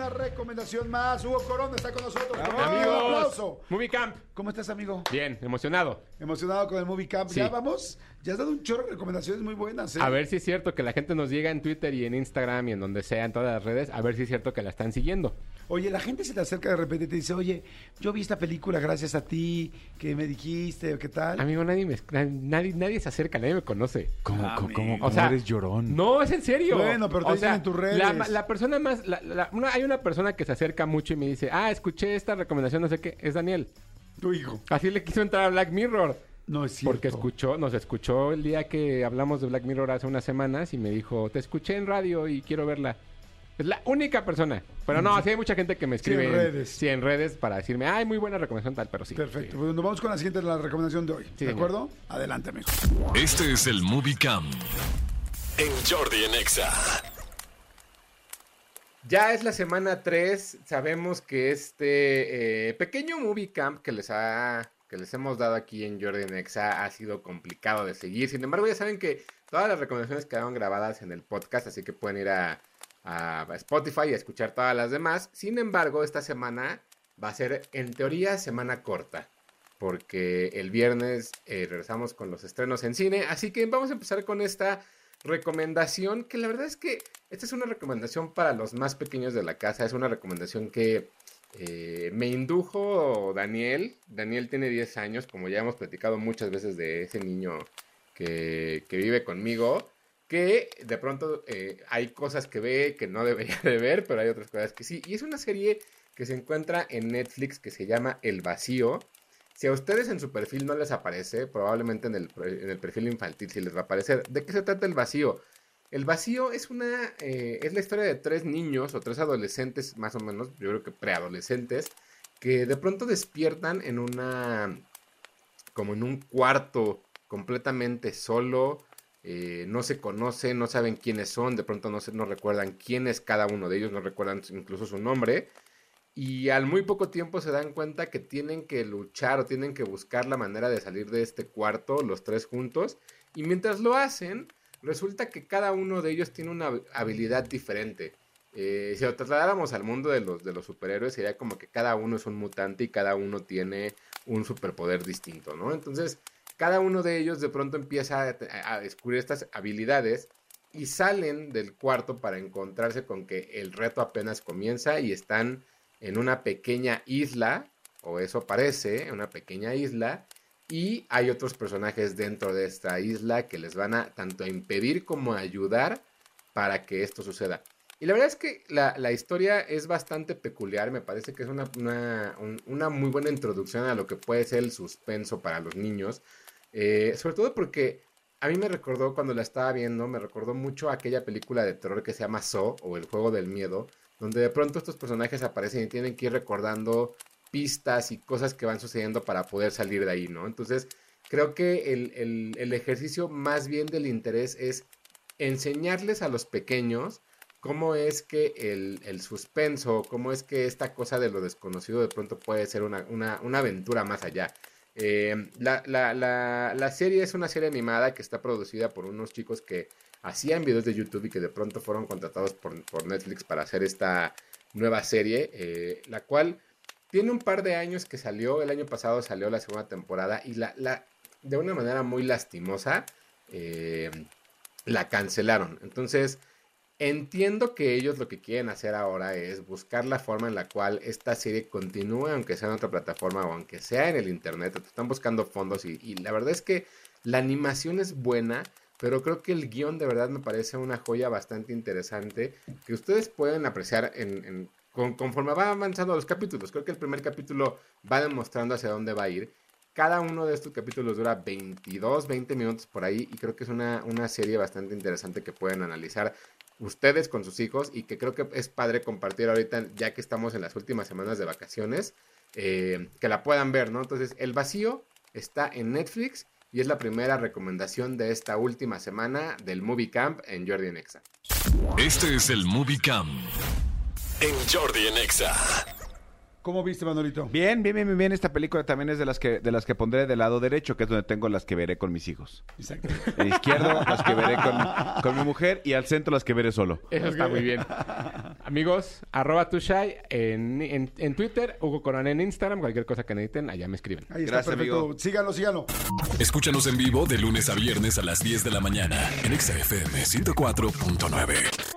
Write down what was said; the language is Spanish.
Una recomendación más. Hugo Corona está con nosotros. Un Amigos. aplauso. Movie Camp. ¿Cómo estás, amigo? Bien, emocionado. Emocionado con el Movie Camp. Sí. Ya vamos. Ya has dado un chorro de recomendaciones muy buenas. ¿eh? A ver si es cierto que la gente nos llega en Twitter y en Instagram y en donde sea, en todas las redes, a ver si es cierto que la están siguiendo. Oye, la gente se te acerca de repente y te dice, oye, yo vi esta película gracias a ti, que me dijiste, o qué tal. Amigo, nadie me, nadie, nadie se acerca, nadie me conoce. ¿Cómo, Ah, cómo, cómo. O sea, eres llorón? No, es en serio. Bueno, pero te O dicen sea, en tus redes. La, la persona más, la- la- una- hay una persona que se acerca mucho y me dice, ah, escuché esta recomendación, no sé qué, es Daniel. Tu hijo. Así le quiso entrar a Black Mirror. No es cierto. Porque escuchó, nos escuchó el día que hablamos de Black Mirror hace unas semanas y me dijo, te escuché en radio y quiero verla. Es la única persona. Pero no, sí hay mucha gente que me Sí, en escribe redes. Sí, en redes para decirme, ay, muy buena recomendación tal, pero sí. Perfecto. sí. Pues nos vamos con la siguiente, la recomendación de hoy. Sí, ¿De señor. acuerdo? Adelante, amigo. Este es el Movie Camp en Jordi en Exa. Ya es la semana 3. Sabemos que este eh, pequeño movie camp que les ha que les hemos dado aquí en Jordan Exa ha sido complicado de seguir. Sin embargo, ya saben que todas las recomendaciones quedaron grabadas en el podcast, así que pueden ir a, a Spotify y a escuchar todas las demás. Sin embargo, esta semana va a ser en teoría semana corta. Porque el viernes eh, regresamos con los estrenos en cine. Así que vamos a empezar con esta recomendación. Que la verdad es que esta es una recomendación para los más pequeños de la casa. Es una recomendación que eh, me indujo Daniel. Daniel tiene 10 años. Como ya hemos platicado muchas veces de ese niño que, vive conmigo. Que de pronto eh, hay cosas que ve que no debería de ver. Pero hay otras cosas que sí. Y es una serie que se encuentra en Netflix que se llama El Vacío. Si a ustedes en su perfil no les aparece, probablemente en el, en el perfil infantil sí les va a aparecer. ¿De qué se trata el vacío? El vacío es una eh, es la historia de tres niños o tres adolescentes, más o menos, yo creo que preadolescentes, que de pronto despiertan en una como en un cuarto completamente solo, eh, no se conocen, no saben quiénes son, de pronto no se no recuerdan quién es cada uno de ellos, no recuerdan incluso su nombre. Y al muy poco tiempo se dan cuenta que tienen que luchar o tienen que buscar la manera de salir de este cuarto, los tres juntos. Y mientras lo hacen, resulta que cada uno de ellos tiene una hab- habilidad diferente. Eh, si lo trasladáramos al mundo de los, de los superhéroes, sería como que cada uno es un mutante y cada uno tiene un superpoder distinto, ¿no? Entonces, cada uno de ellos de pronto empieza a, a descubrir estas habilidades y salen del cuarto para encontrarse con que el reto apenas comienza y están en una pequeña isla, o eso parece, una pequeña isla, y hay otros personajes dentro de esta isla que les van a tanto a impedir como a ayudar para que esto suceda. Y la verdad es que la, la historia es bastante peculiar, me parece que es una, una, un- una muy buena introducción a lo que puede ser el suspenso para los niños, eh, sobre todo porque a mí me recordó cuando la estaba viendo, me recordó mucho aquella película de terror que se llama So o El Juego del Miedo, donde de pronto estos personajes aparecen y tienen que ir recordando pistas y cosas que van sucediendo para poder salir de ahí, ¿no? Entonces, creo que el, el- ejercicio más bien del interés es enseñarles a los pequeños cómo es que el, el suspenso, cómo es que esta cosa de lo desconocido de pronto puede ser una, una- una aventura más allá. Eh, la, la- la- la serie es una serie animada que está producida por unos chicos que hacían videos de YouTube y que de pronto fueron contratados por, por Netflix para hacer esta nueva serie, eh, la cual tiene un par de años que salió, el año pasado salió la segunda temporada y la, la de una manera muy lastimosa eh, la cancelaron. Entonces, entiendo que ellos lo que quieren hacer ahora es buscar la forma en la cual esta serie continúe, aunque sea en otra plataforma o aunque sea en el internet. Están buscando fondos y, la verdad es que la animación es buena, pero creo que el guion de verdad me parece una joya bastante interesante que ustedes pueden apreciar en- con- conforme va avanzando los capítulos. Creo que el primer capítulo va demostrando hacia dónde va a ir. Cada uno de estos capítulos dura 22, 20 minutos por ahí y creo que es una, una serie bastante interesante que pueden analizar ustedes con sus hijos y que creo que es padre compartir ahorita ya que estamos en las últimas semanas de vacaciones, eh, que la puedan ver, ¿no? Entonces, El Vacío está en Netflix y es la primera recomendación de esta última semana del Movie Camp en Jordi en Exa. Este es el Movie Camp en Jordi en Exa. ¿Cómo viste, Manolito? Bien, bien, bien, bien, bien. Esta película también es de las que de las que pondré del lado derecho, que es donde tengo las que veré con mis hijos. Exacto. El izquierdo, las que veré con, con mi mujer, y al centro las que veré solo. Eso está muy bien. Amigos, arroba tushai en, en, en Twitter, Hugo Corona en Instagram, cualquier cosa que necesiten, allá me escriben. Ahí está, Gracias, perfecto. amigo. Síganlo, síganlo. Escúchanos en vivo de lunes a viernes a las 10 de la mañana en Exa FM 104.9.